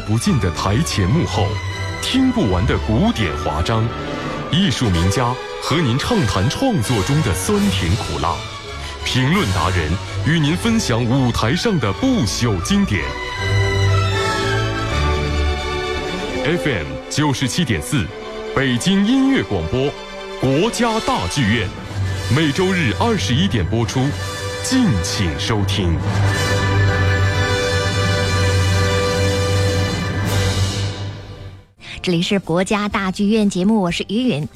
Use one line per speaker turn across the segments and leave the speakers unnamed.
不尽的台前幕后，听不完的古典华章，艺术名家和您畅谈创作中的酸甜苦辣，评论达人与您分享舞台上的不朽经典。FM 九十七点四，北京音乐广播，国家大剧院，每周日二十一点播出，敬请收听。
这里是国家大剧院节目，我是于允。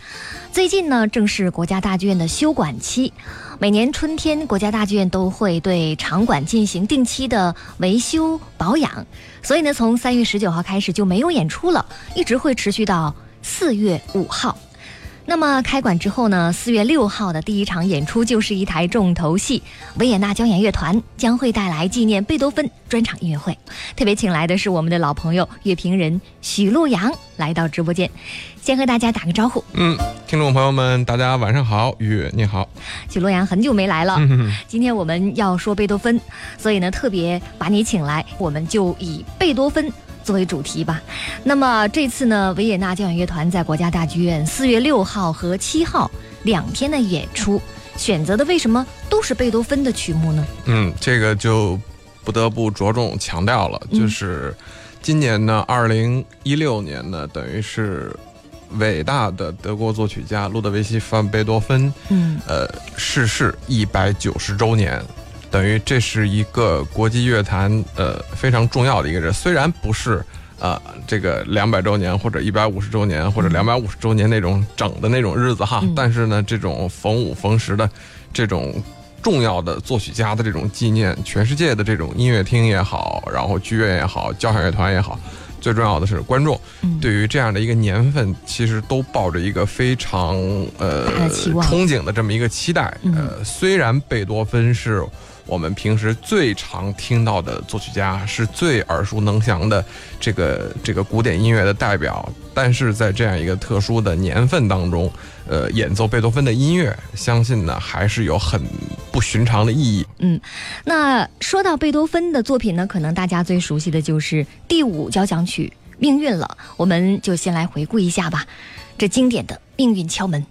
最近呢，正是国家大剧院的休馆期。每年春天，国家大剧院都会对场馆进行定期的维修保养，所以呢，从三月十九号开始就没有演出了，一直会持续到四月五号。那么开馆之后呢？四月六号的第一场演出就是一台重头戏，维也纳交响乐团将会带来纪念贝多芬专场音乐会。特别请来的是我们的老朋友乐评人许洛阳来到直播间，先和大家打个招呼。
嗯，听众朋友们，大家晚上好，雨你好。
许洛阳很久没来了，今天我们要说贝多芬，所以呢特别把你请来，我们就以贝多芬。作为主题吧，那么这次呢，维也纳交响乐团在国家大剧院四月六号和七号两天的演出，选择的为什么都是贝多芬的曲目呢？
嗯，这个就不得不着重强调了，就是今年呢，二零一六年呢，等于是伟大的德国作曲家路德维希·范贝多芬，嗯，呃，逝世一百九十周年。等于这是一个国际乐坛呃非常重要的一个人，虽然不是呃这个两百周年或者一百五十周年或者两百五十周年那种整的那种日子哈，但是呢，这种逢五逢十的这种重要的作曲家的这种纪念，全世界的这种音乐厅也好，然后剧院也好，交响乐团也好，最重要的是观众，对于这样的一个年份，其实都抱着一个非常呃憧憬的这么一个期待。呃，虽然贝多芬是。我们平时最常听到的作曲家是最耳熟能详的这个这个古典音乐的代表，但是在这样一个特殊的年份当中，呃，演奏贝多芬的音乐，相信呢还是有很不寻常的意义。
嗯，那说到贝多芬的作品呢，可能大家最熟悉的就是第五交响曲《命运》了，我们就先来回顾一下吧，这经典的命运敲门。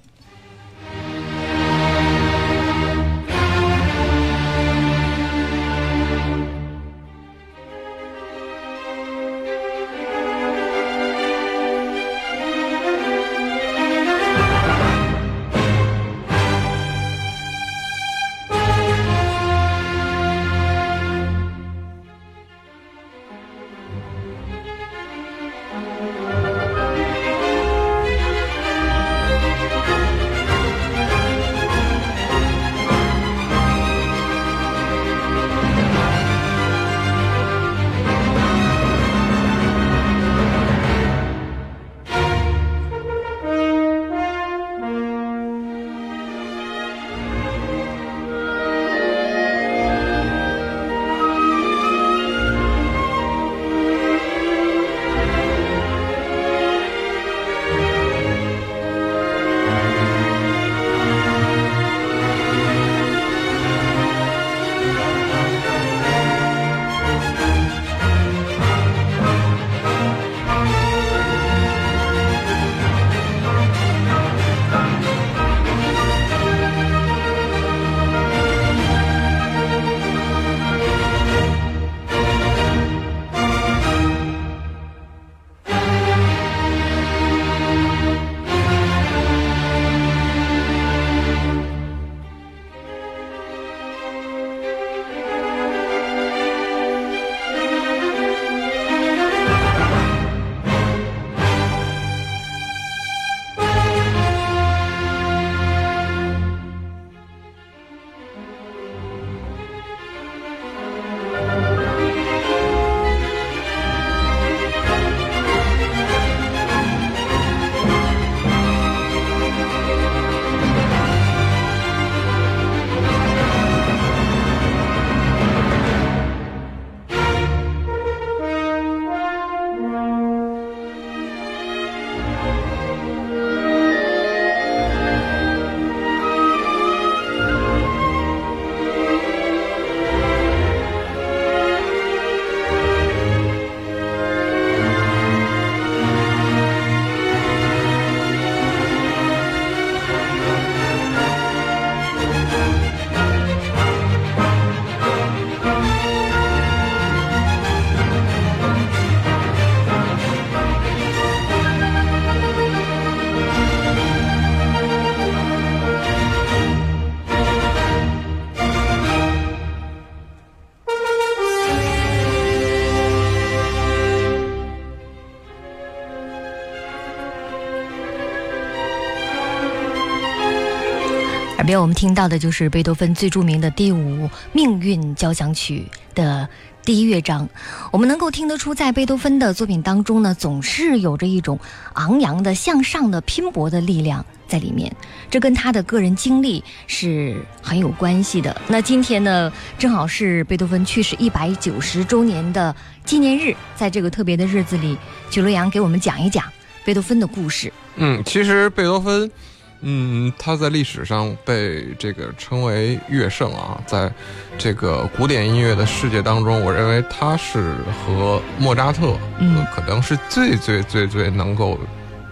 我们听到的就是贝多芬最著名的第五命运交响曲的第一乐章。我们能够听得出，在贝多芬的作品当中呢，总是有着一种昂扬的、向上的、拼搏的力量在里面。这跟他的个人经历是很有关系的。那今天呢，正好是贝多芬去世一百九十周年的纪念日，在这个特别的日子里，曲洛阳给我们讲一讲贝多芬的故事。
嗯，其实贝多芬。嗯，他在历史上被这个称为乐圣啊，在这个古典音乐的世界当中，我认为他是和莫扎特，嗯，可能是最最最最能够，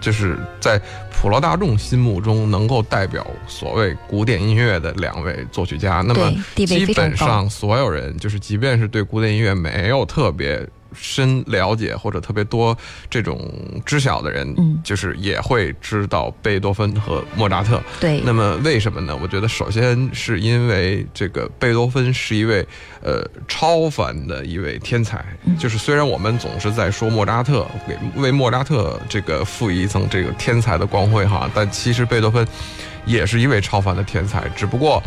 就是在普罗大众心目中能够代表所谓古典音乐的两位作曲家。那么基本上所有人，就是即便是对古典音乐没有特别。深了解或者特别多这种知晓的人，嗯，就是也会知道贝多芬和莫扎特。
对，
那么为什么呢？我觉得首先是因为这个贝多芬是一位呃超凡的一位天才。就是虽然我们总是在说莫扎特，给为莫扎特这个赋予一层这个天才的光辉哈，但其实贝多芬也是一位超凡的天才。只不过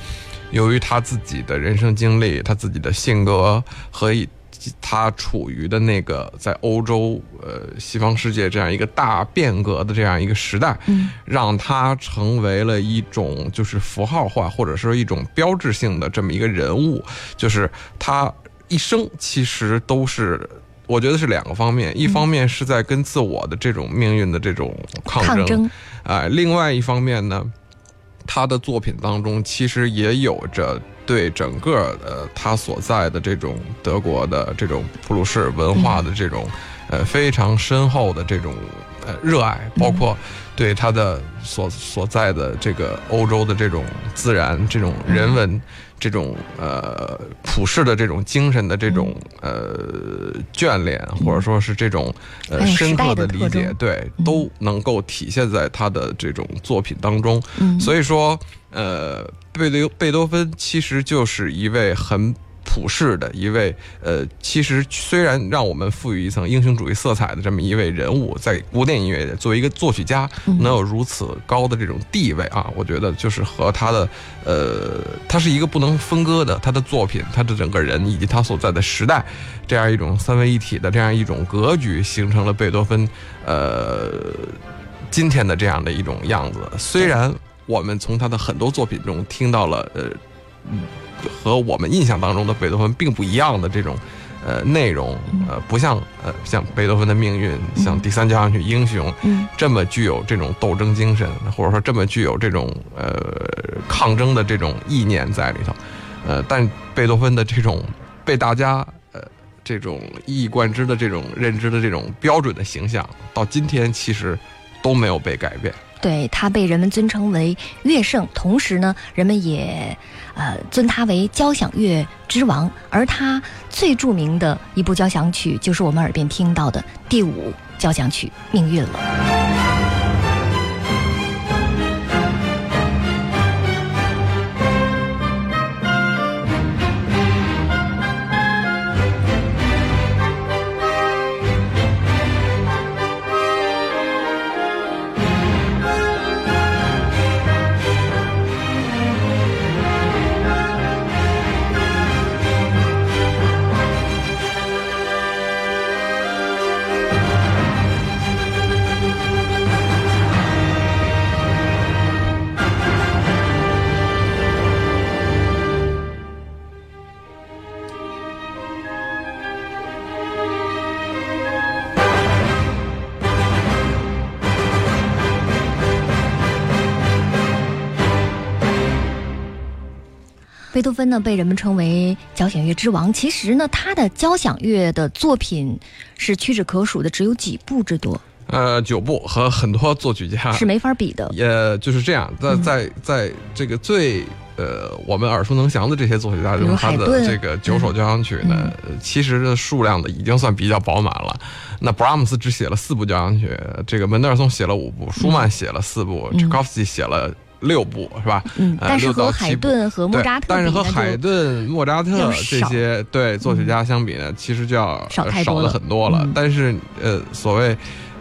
由于他自己的人生经历，他自己的性格和。他处于的那个在欧洲，呃，西方世界这样一个大变革的这样一个时代，嗯，让他成为了一种就是符号化或者说一种标志性的这么一个人物，就是他一生其实都是，我觉得是两个方面，一方面是在跟自我的这种命运的这种抗争，哎，另外一方面呢，他的作品当中其实也有着。对整个呃他所在的这种德国的这种普鲁士文化的这种呃非常深厚的这种呃热爱，包括对他的所所在的这个欧洲的这种自然、这种人文、这种呃普世的这种精神的这种呃眷恋，或者说是这种呃深刻的理解，对都能够体现在他的这种作品当中。所以说呃。贝多贝多芬其实就是一位很普世的一位，呃，其实虽然让我们赋予一层英雄主义色彩的这么一位人物，在古典音乐作为一个作曲家，能有如此高的这种地位啊，我觉得就是和他的，呃，他是一个不能分割的，他的作品，他的整个人以及他所在的时代，这样一种三位一体的这样一种格局，形成了贝多芬，呃，今天的这样的一种样子，虽然。我们从他的很多作品中听到了，呃，和我们印象当中的贝多芬并不一样的这种，呃，内容，呃，不像，呃，像贝多芬的命运，像第三交响曲《英雄》，这么具有这种斗争精神，或者说这么具有这种，呃，抗争的这种意念在里头，呃，但贝多芬的这种被大家，呃，这种一以贯之的这种认知的这种标准的形象，到今天其实都没有被改变。
对他被人们尊称为乐圣，同时呢，人们也，呃，尊他为交响乐之王。而他最著名的一部交响曲，就是我们耳边听到的第五交响曲《命运》了。贝多芬呢，被人们称为交响乐之王。其实呢，他的交响乐的作品是屈指可数的，只有几部之多。
呃，九部和很多作曲家
是没法比的。
也就是这样，在在在这个最呃我们耳熟能详的这些作曲家中，他的这个九首交响曲呢，其实的数量呢已经算比较饱满了。那布拉姆斯只写了四部交响曲，这个门德尔松写了五部，舒曼写了四部，柴可夫斯基写了。六部是吧？
嗯，但是和海顿和莫扎特，
但是和海顿、莫扎特这些对作曲家相比呢，其实就要少了很多了。但是呃，所谓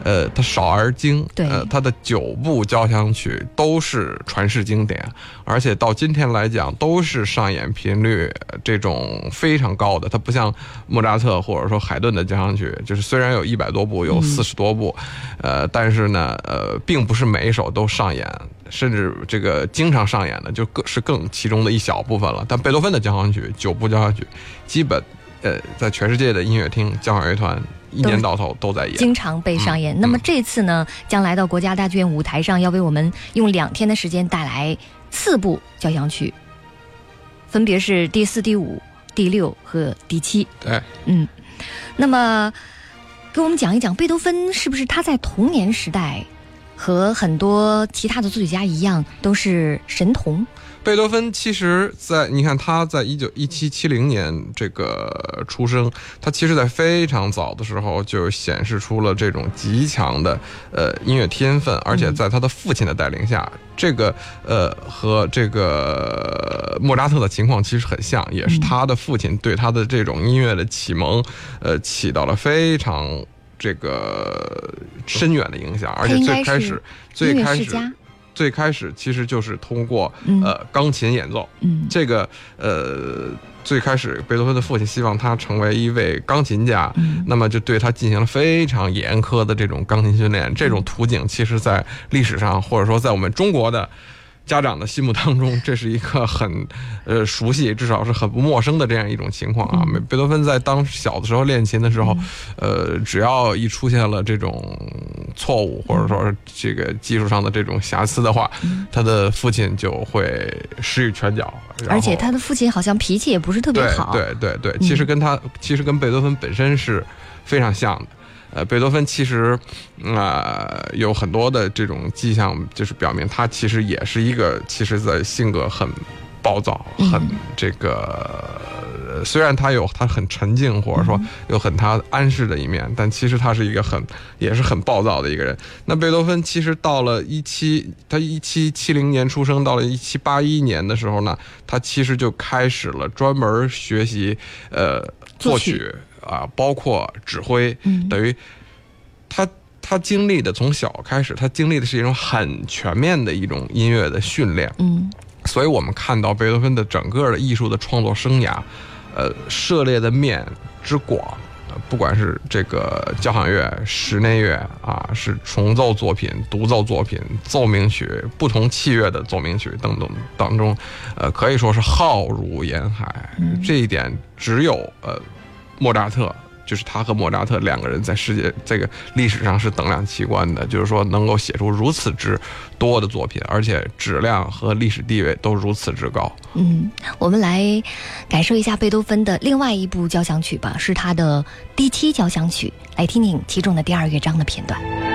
呃，它少而精，
对
呃，它的九部交响曲都是传世经典，而且到今天来讲都是上演频率呃这种非常高的。它不像莫扎特或者说海顿的交响曲，就是虽然有一百多部，有四十多部，呃，但是呢，呃，并不是每一首都上演。甚至这个经常上演的，就更是更其中的一小部分了。但贝多芬的交响曲九部交响曲，基本呃在全世界的音乐厅、交响乐团一年到头都在演。
经常被上演。那么这次呢，将来到国家大剧院舞台上，要为我们用两天的时间带来四部交响曲，分别是第四、第五、第六和第七。
对，
嗯，那么给我们讲一讲贝多芬是不是他在童年时代和很多其他的作曲家一样都是神童？
贝多芬其实在，你看他在一九一七七零年这个出生，他其实在非常早的时候就显示出了这种极强的呃音乐天分，而且在他的父亲的带领下，这个呃和这个莫扎特的情况其实很像，也是他的父亲对他的这种音乐的启蒙，呃起到了非常这个深远的影响，而且最开始最开始。最开始其实就是通过
嗯
呃钢琴演奏，
嗯
这个呃最开始贝多芬的父亲希望他成为一位钢琴家，
嗯
那么就对他进行了非常严苛的这种钢琴训练。这种途径其实在历史上或者说在我们中国的。家长的心目当中，这是一个很，呃，熟悉，至少是很不陌生的这样一种情况啊。贝多芬在当小的时候练琴的时候，呃，只要一出现了这种错误，或者说这个技术上的这种瑕疵的话，他的父亲就会施以拳脚，
而且他的父亲好像脾气也不是特别
对
好。
对对对，其实跟他、其实跟贝多芬本身是非常像的。呃，贝多芬其实，呃，有很多的这种迹象，就是表明他其实也是一个，其实在性格很暴躁，很这个。呃虽然他有他很沉静，或者说有很他安适的一面，但其实他是一个很也是很暴躁的一个人。那贝多芬其实到了一七，他一七七零年出生，到了一七八一年的时候呢，他其实就开始了专门学习呃作
作曲
曲啊，包括指挥，
嗯
等于他他经历的从小开始，他经历的是一种很全面的一种音乐的训练。
嗯
所以我们看到贝多芬的整个的艺术的创作生涯，呃，涉猎的面之广，呃不管是这个交响乐、室内乐啊，是重奏作品、独奏作品、奏鸣曲、不同器乐的奏鸣曲等等当中，呃，可以说是浩如烟海。这一点只有呃莫扎特。就是他和莫扎特两个人在世界这个历史上是等量齐观的，就是说能够写出如此之多的作品，而且质量和历史地位都如此之高。
嗯，我们来感受一下贝多芬的另外一部交响曲吧，是他的第七交响曲，来听听其中的第二乐章的片段。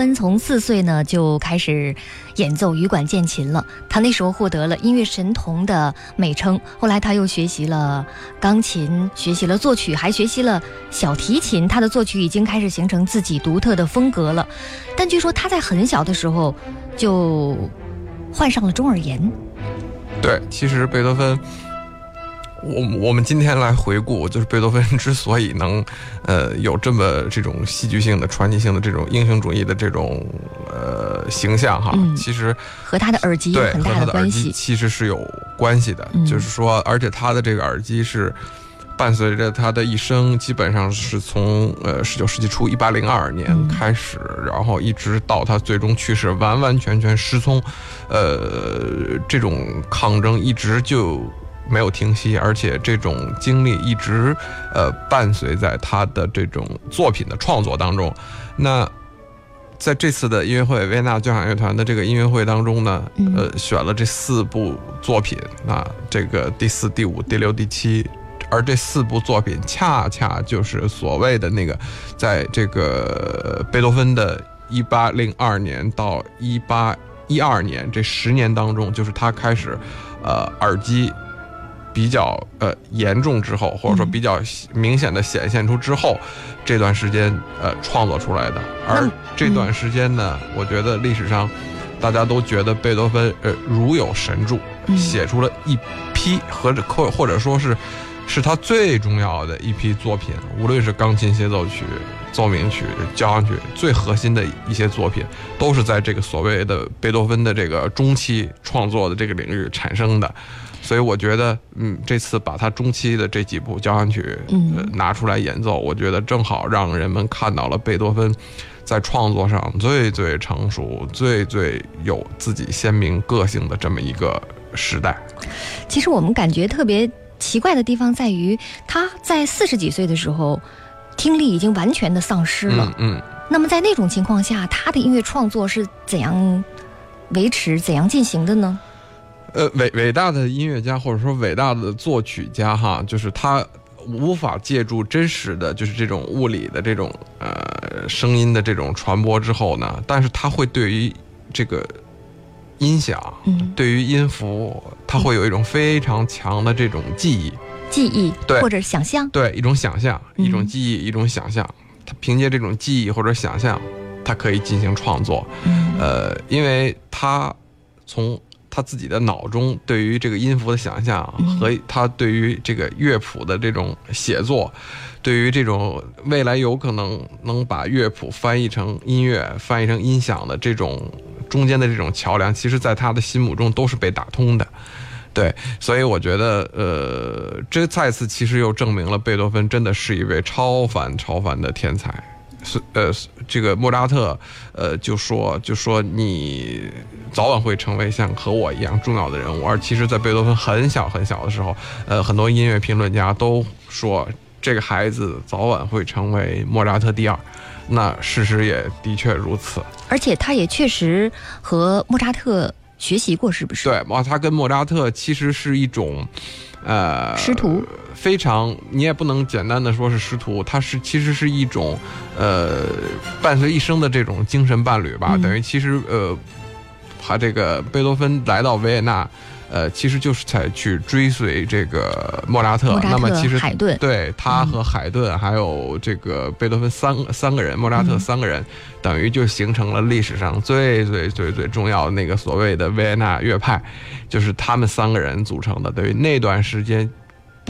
芬从四岁呢就开始演奏羽管键琴了，他那时候获得了音乐神童的美称。后来他又学习了钢琴，学习了作曲，还学习了小提琴。他的作曲已经开始形成自己独特的风格了。但据说他在很小的时候就患上了中耳炎。
对，其实贝多芬。我我们今天来回顾，就是贝多芬之所以能，呃，有这么这种戏剧性的、传奇性的这种英雄主义的这种呃形象哈，其实
和他的耳机有很大
的
关系，
其实是有关系的。就是说，而且他的这个耳机是伴随着他的一生，基本上是从呃十九世纪初一八零二年开始，然后一直到他最终去世，完完全全失聪，呃，这种抗争一直就。没有停息，而且这种经历一直，呃，伴随在他的这种作品的创作当中。那在这次的音乐会，维也纳交响乐团的这个音乐会当中呢，呃，选了这四部作品，那这个第四、第五、第六、第七，而这四部作品恰恰就是所谓的那个，在这个贝多芬的一八零二年到一八一二年这十年当中，就是他开始，呃，耳机。比较呃严重之后，或者说比较明显的显现出之后，这段时间呃创作出来的。而这段时间呢，我觉得历史上大家都觉得贝多芬呃如有神助，写出了一批或者或或者说是是他最重要的一批作品，无论是钢琴协奏曲、奏鸣曲、交响曲，最核心的一些作品，都是在这个所谓的贝多芬的这个中期创作的这个领域产生的。所以我觉得，嗯，这次把他中期的这几部交响曲，嗯，拿出来演奏，我觉得正好让人们看到了贝多芬在创作上最最成熟、最最有自己鲜明个性的这么一个时代。
其实我们感觉特别奇怪的地方在于，他在四十几岁的时候，听力已经完全的丧失了。
嗯，
那么在那种情况下，他的音乐创作是怎样维持、怎样进行的呢？
呃，伟伟大的音乐家或者说伟大的作曲家哈，就是他无法借助真实的就是这种物理的这种呃声音的这种传播之后呢，但是他会对于这个音响，对于音符，他会有一种非常强的这种记忆，
记忆
对
或者想象
对一种想象一种记忆一种想象，他凭借这种记忆或者想象，他可以进行创作，呃，因为他从他自己的脑中对于这个音符的想象和他对于这个乐谱的这种写作，对于这种未来有可能能把乐谱翻译成音乐、翻译成音响的这种中间的这种桥梁，其实在他的心目中都是被打通的。对，所以我觉得，呃，这再次其实又证明了贝多芬真的是一位超凡超凡的天才。是呃，这个莫扎特，呃，就说就说你早晚会成为像和我一样重要的人物。而其实，在贝多芬很小很小的时候，呃，很多音乐评论家都说这个孩子早晚会成为莫扎特第二。那事实也的确如此。
而且，他也确实和莫扎特学习过，是不是？
对，他跟莫扎特其实是一种，呃，
师徒。
非常，你也不能简单的说是师徒，他是其实是一种，呃，伴随一生的这种精神伴侣吧。等于其实，呃，他这个贝多芬来到维也纳，呃，其实就是在去追随这个莫扎特。那么其实
海顿
对他和海顿还有这个贝多芬三三个人，莫扎特三个人，等于就形成了历史上最最最最重要的那个所谓的维也纳乐派，就是他们三个人组成的。等于那段时间。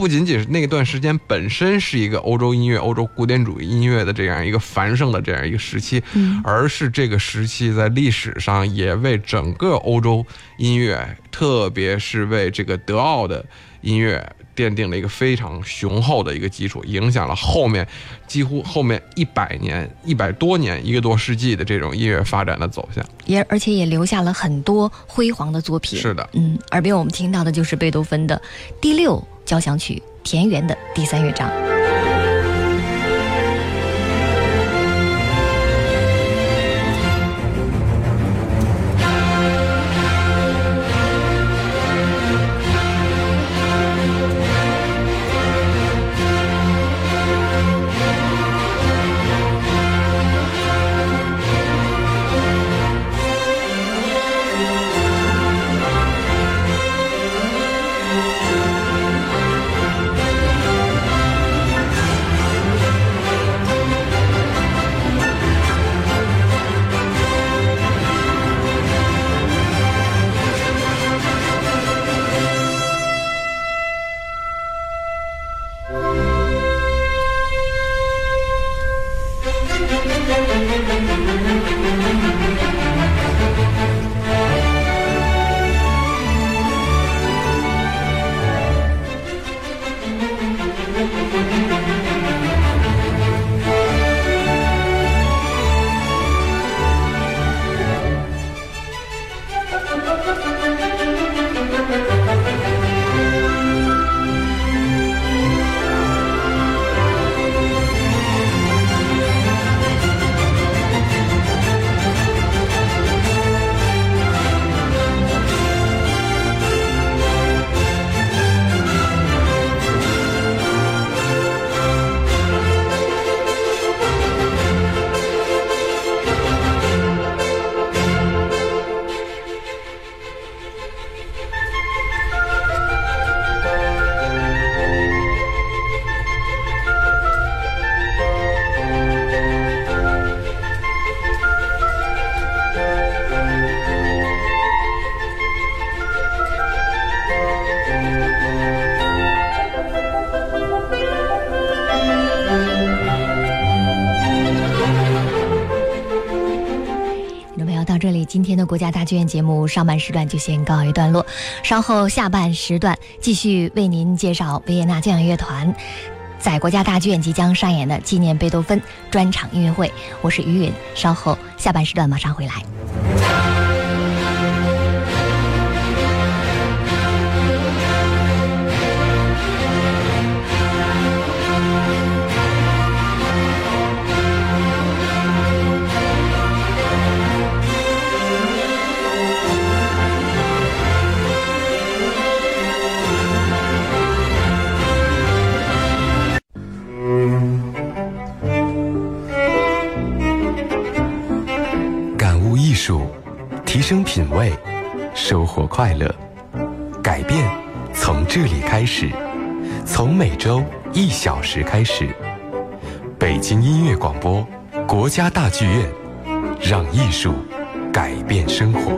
不仅仅是那段时间本身是一个欧洲音乐、欧洲古典主义音乐的这样一个繁盛的这样一个时期，而是这个时期在历史上也为整个欧洲音乐，特别是为这个德奥的音乐奠定了一个非常雄厚的一个基础，影响了后面几乎后面一百年、一百多年、一个多世纪的这种音乐发展的走向，
也而且也留下了很多辉煌的作品。
是的，
嗯，耳边我们听到的就是贝多芬的第六。交响曲田园的第三乐章。国家大剧院节目上半时段就先告一段落，稍后下半时段继续为您介绍维也纳交响乐团在国家大剧院即将上演的纪念贝多芬专场音乐会。我是于允，稍后下半时段马上回来。
收获快乐，改变从这里开始，从每周一小时开始。北京音乐广播，国家大剧院，让艺术改变生活。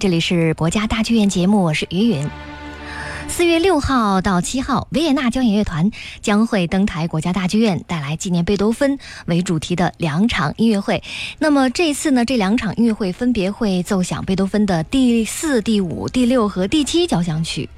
这里是国家大剧院节目，我是于允。四月六号到七号，维也纳交响乐团将会登台国家大剧院，带来纪念贝多芬为主题的两场音乐会。那么这次呢，这两场音乐会分别会奏响贝多芬的第四、第五、第六和第七交响曲。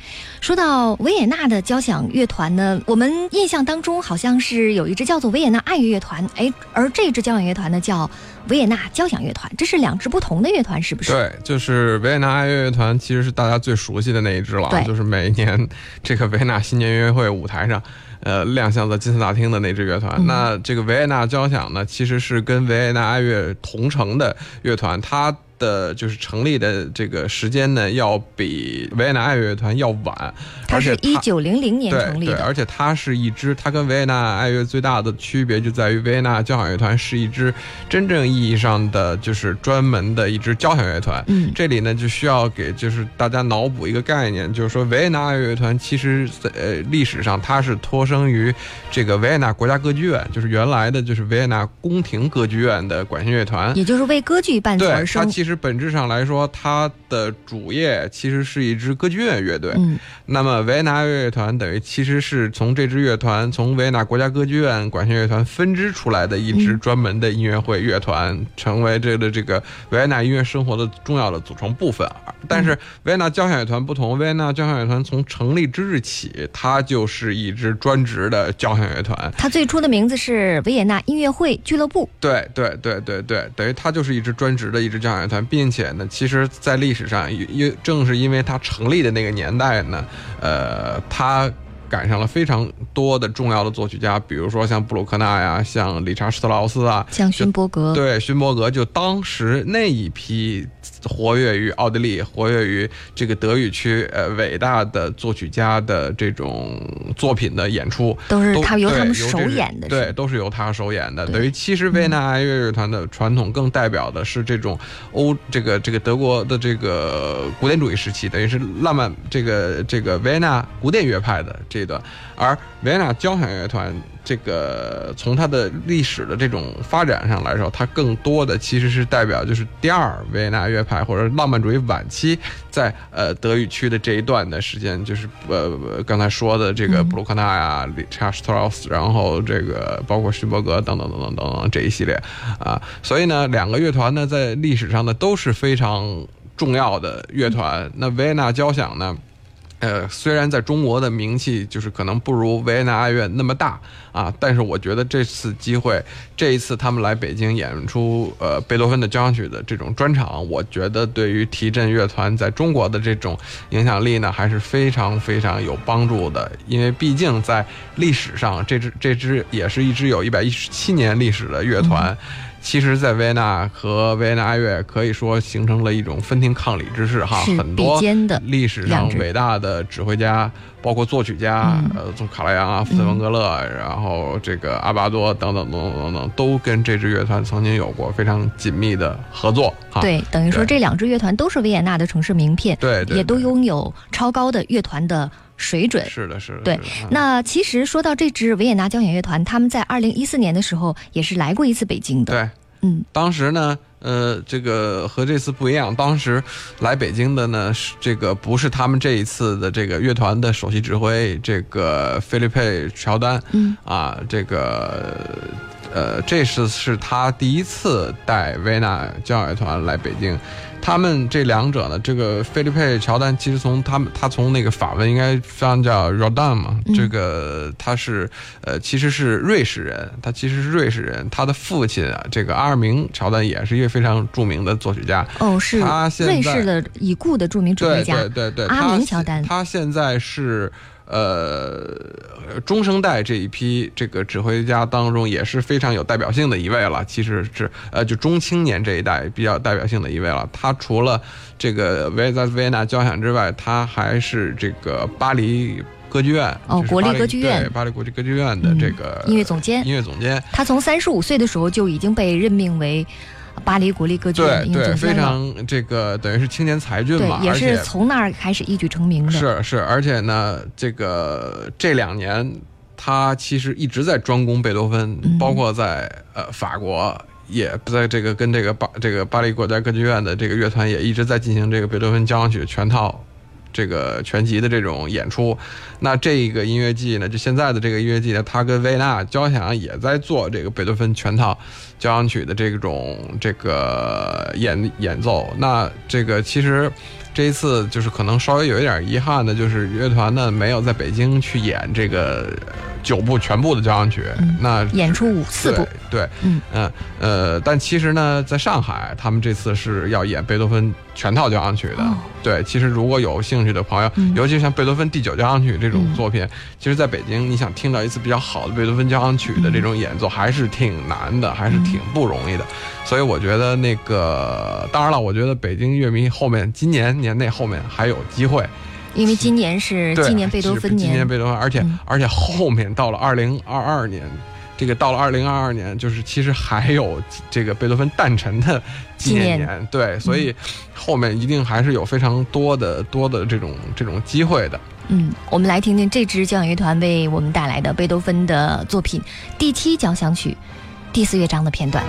说到维也纳的交响乐团呢，我们印象当中好像是有一支叫做维也纳爱乐乐团，哎，而这支交响乐团呢叫维也纳交响乐团，这是两支不同的乐团，是不是？
对，就是维也纳爱乐乐团，其实是大家最熟悉的那一支了，就是每一年。这个维也纳新年音乐会舞台上，呃，亮相在金色大厅的那支乐团，那这个维也纳交响呢，其实是跟维也纳爱乐同城的乐团，它。的就是成立的这个时间呢，要比维也纳爱乐乐团要晚。
它是一九零零年成立的，
而且它是一支，它跟维也纳爱乐最大的区别就在于维也纳交响乐团是一支真正意义上的就是专门的一支交响乐团。
嗯，
这里呢就需要给就是大家脑补一个概念，就是说维也纳爱乐乐团其实在呃历史上它是脱生于这个维也纳国家歌剧院，就是原来的就是维也纳宫廷歌剧院的管弦乐团，
也就是为歌剧伴奏而生。
它其实本质上来说，它的主业其实是一支歌剧院乐队。
嗯，
那么。维也纳乐团等于其实是从这支乐团，从维也纳国家歌剧院管弦乐团分支出来的一支专门的音乐会乐团，成为这个这个维也纳音乐生活的重要的组成部分。但是维也纳交响乐团不同，维也纳交响乐团从成立之日起，它就是一支专职的交响乐团。
它最初的名字是维也纳音乐会俱乐部。
对对对对对，等于它就是一支专职的一支交响乐团，并且呢，其实在历史上，因正是因为它成立的那个年代呢。呃，他赶上了非常多的重要的作曲家，比如说像布鲁克纳呀，像理查施特劳斯啊，
像勋伯格。
对，勋伯格就当时那一批活跃于奥地利、活跃于这个德语区呃伟大的作曲家的这种作品的演出，
都是他由他们首演的，
对，都是由他首演的。等于其实维也纳爱乐乐团的传统更代表的是这种欧这个这个德国的这个古典主义时期，等于是浪漫这个这个维也纳古典乐派的这。这段，而维也纳交响乐团这个从它的历史的这种发展上来说，它更多的其实是代表就是第二维也纳乐派或者浪漫主义晚期在呃德语区的这一段的时间，就是呃刚才说的这个布鲁克纳呀、理查施特劳斯，然后这个包括勋伯格等等等等等等这一系列啊，所以呢，两个乐团呢在历史上呢都是非常重要的乐团。那维也纳交响呢？呃，虽然在中国的名气就是可能不如维也纳爱乐那么大啊，但是我觉得这次机会，这一次他们来北京演出呃贝多芬的交响曲的这种专场，我觉得对于提振乐团在中国的这种影响力呢，还是非常非常有帮助的。因为毕竟在历史上，这支这支也是一支有一百一十七年历史的乐团。其实，在维也纳和维也纳爱乐可以说形成了一种分庭抗礼之势哈，很多历史上伟大的指挥家，包括作曲家，呃，从卡拉扬啊、福特文格勒，然后这个阿巴多等等等等等等，都跟这支乐团曾经有过非常紧密的合作哈。
对，等于说这两支乐团都是维也纳的城市名片，
对，
也都拥有超高的乐团的水准。
是的，是的。
对，那其实说到这支维也纳交响乐团，他们在二零一四年的时候也是来过一次北京的。
对。嗯，当时呢，呃，这个和这次不一样。当时来北京的呢，是这个不是他们这一次的这个乐团的首席指挥，这个菲利佩乔丹，嗯，啊，这个。呃，这是是他第一次带维纳交响乐团来北京。他们这两者呢，这个菲利佩乔丹其实从他们他从那个法文应该翻叫 Rodan 嘛，这个他是呃其实是瑞士人，他其实是瑞士人。他的父亲啊，这个阿尔明乔丹也是一位非常著名的作曲家。
哦，是瑞士的已故的著名作曲家。
对对对，
阿明乔丹。
他现在是。呃，中生代这一批这个指挥家当中也是非常有代表性的一位了。其实是呃，就中青年这一代比较代表性的一位了。他除了这个维在维也纳交响之外，他还是这个巴黎歌剧院
哦，国立歌剧院
对巴黎国际歌剧院的这个
音乐总监。
音乐总监，
他从三十五岁的时候就已经被任命为。巴黎国立歌剧院
对对，非常这个等于是青年才俊嘛，
也是从那儿开始一举成名的。
是是，而且呢，这个这两年他其实一直在专攻贝多芬，包括在呃法国，也在这个跟这个巴这个巴黎国家歌剧院的这个乐团也一直在进行这个贝多芬交响曲全套。这个全集的这种演出，那这个音乐季呢，就现在的这个音乐季呢，他跟维也纳交响也在做这个贝多芬全套交响曲的这种这个演演奏。那这个其实。这一次就是可能稍微有一点遗憾的，就是乐团呢没有在北京去演这个九部全部的交响曲，那
演出五四部，
对，嗯嗯。呃，但其实呢，在上海他们这次是要演贝多芬全套交响曲的。对，其实如果有兴趣的朋友，尤其像贝多芬第九交响曲这种作品，其实在北京你想听到一次比较好的贝多芬交响曲的这种演奏，还是挺难的，还是挺不容易的。所以我觉得那个，当然了，我觉得北京乐迷后面今年年内后面还有机会，
因为今年是纪念贝多芬年，
纪念贝多芬，而且而且后面到了二零二二年，这个到了二零二二年，就是其实还有这个贝多芬诞辰的纪念年，对，所以后面一定还是有非常多的多的这种这种机会的。
嗯，我们来听听这支交响乐团为我们带来的贝多芬的作品第七交响曲第四乐章的片段。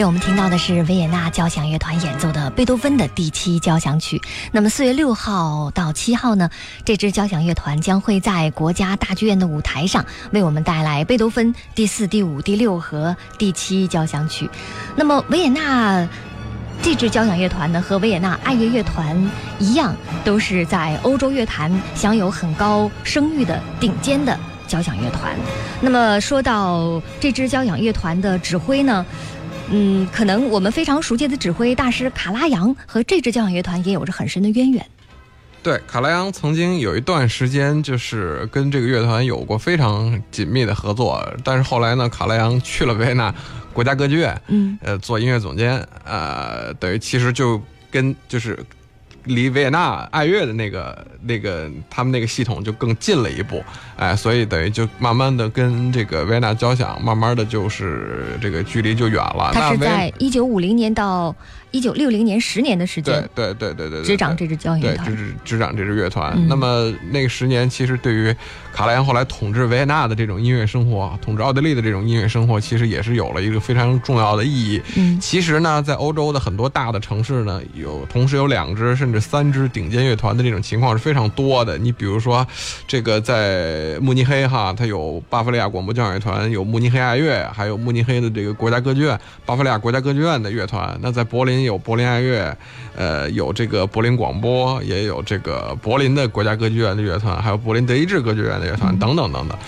耳边我们听到的是维也纳交响乐团演奏的贝多芬的第七交响曲。那么四月六号到七号呢，这支交响乐团将会在国家大剧院的舞台上为我们带来贝多芬第四、第五、第六和第七交响曲。那么维也纳这支交响乐团呢，和维也纳爱乐乐团一样，都是在欧洲乐坛享有很高声誉的顶尖的交响乐团。那么说到这支交响乐团的指挥呢，嗯，可能我们非常熟悉的指挥大师卡拉扬和这支交响乐团也有着很深的渊源。
对，卡拉扬曾经有一段时间就是跟这个乐团有过非常紧密的合作，但是后来呢，卡拉扬去了维也纳国家歌剧院，
嗯，
呃，做音乐总监，呃，等于其实就跟就是离维也纳爱乐的那个那个他们那个系统就更近了一步，哎，所以等于就慢慢的跟这个维也纳交响慢慢的就是这个距离就远了。
他是在一九五零年到一九六零年十年的时间
对对对对对
执掌这支交响乐，团
执。执执掌这支乐团。
嗯
那么那个十年，其实对于卡莱扬后来统治维也纳的这种音乐生活，统治奥地利的这种音乐生活，其实也是有了一个非常重要的意义。
嗯
其实呢，在欧洲的很多大的城市呢，有同时有两支甚至三支顶尖乐团的这种情况是非非常多的。你比如说，这个在慕尼黑哈，它有巴伐利亚广播交响乐团，有慕尼黑爱乐，还有慕尼黑的这个国家歌剧院，巴伐利亚国家歌剧院的乐团。那在柏林有柏林爱乐，呃，有这个柏林广播，也有这个柏林的国家歌剧院的乐团，还有柏林德意志歌剧院的乐团，等等等等。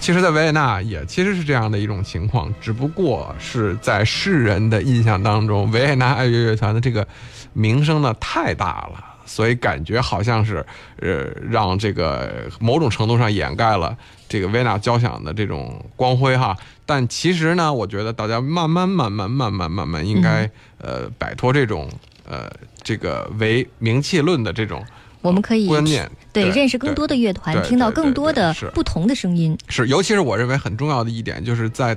其实，在维也纳也其实是这样的一种情况，只不过是在世人的印象当中，维也纳爱乐乐团的这个名声呢太大了，所以感觉好像是呃让这个某种程度上掩盖了这个维也纳交响的这种光辉哈。但其实呢，我觉得大家慢慢慢慢慢慢慢慢应该、呃摆脱这种呃这个唯名气论的这种
我们可以
观念，
对
对
认识更多的乐团，听到更多的不同的声音。
是，尤其是我认为很重要的一点，就是在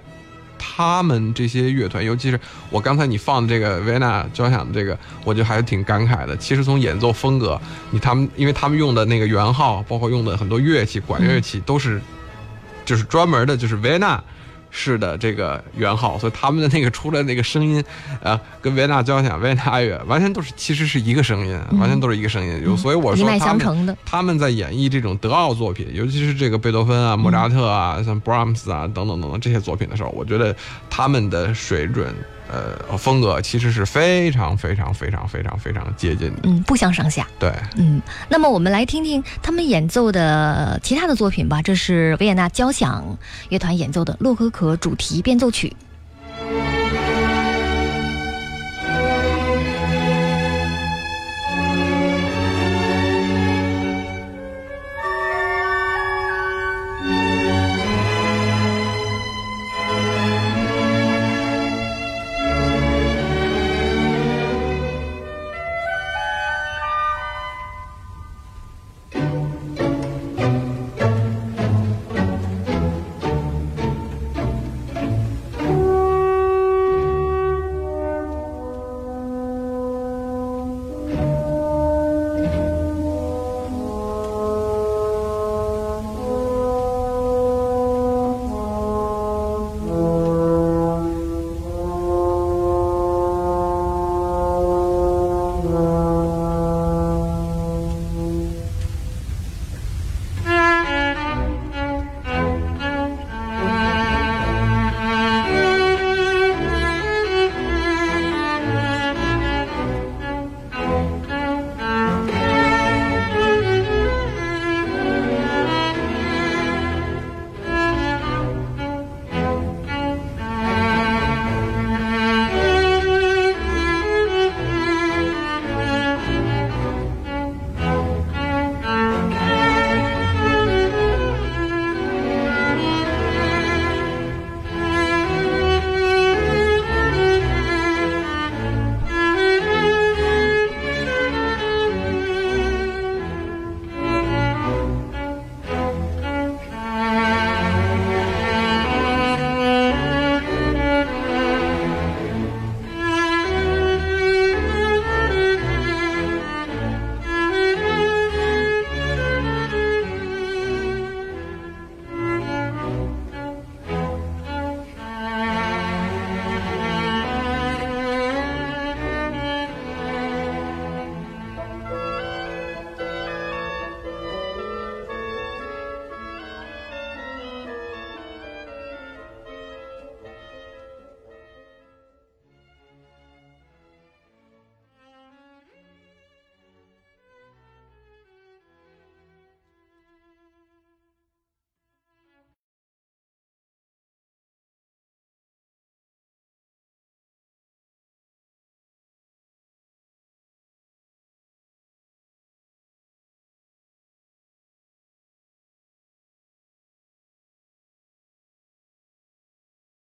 他们这些乐团，尤其是我刚才你放的这个维纳交响的这个，我就还是挺感慨的。其实从演奏风格，你他们，因为他们用的那个圆号，包括用的很多乐器，管乐器都是，就是专门的，就是维纳。式的这个圆号，所以他们的那个出来那个声音，呃，跟维也纳交响、维也纳爱乐完全都是其实是一个声音，完全都是一个声音。就、所以我说他们
相承的。
他们在演绎这种德奥作品，尤其是这个贝多芬啊、莫扎特啊、像 Brahms 啊等等等等这些作品的时候，我觉得他们的水准，呃，风格其实是非常非常非常非常非常接近的。
嗯，不相上下。
对，
嗯，那么我们来听听他们演奏的其他的作品吧。这是维也纳交响乐团演奏的洛可可主题变奏曲。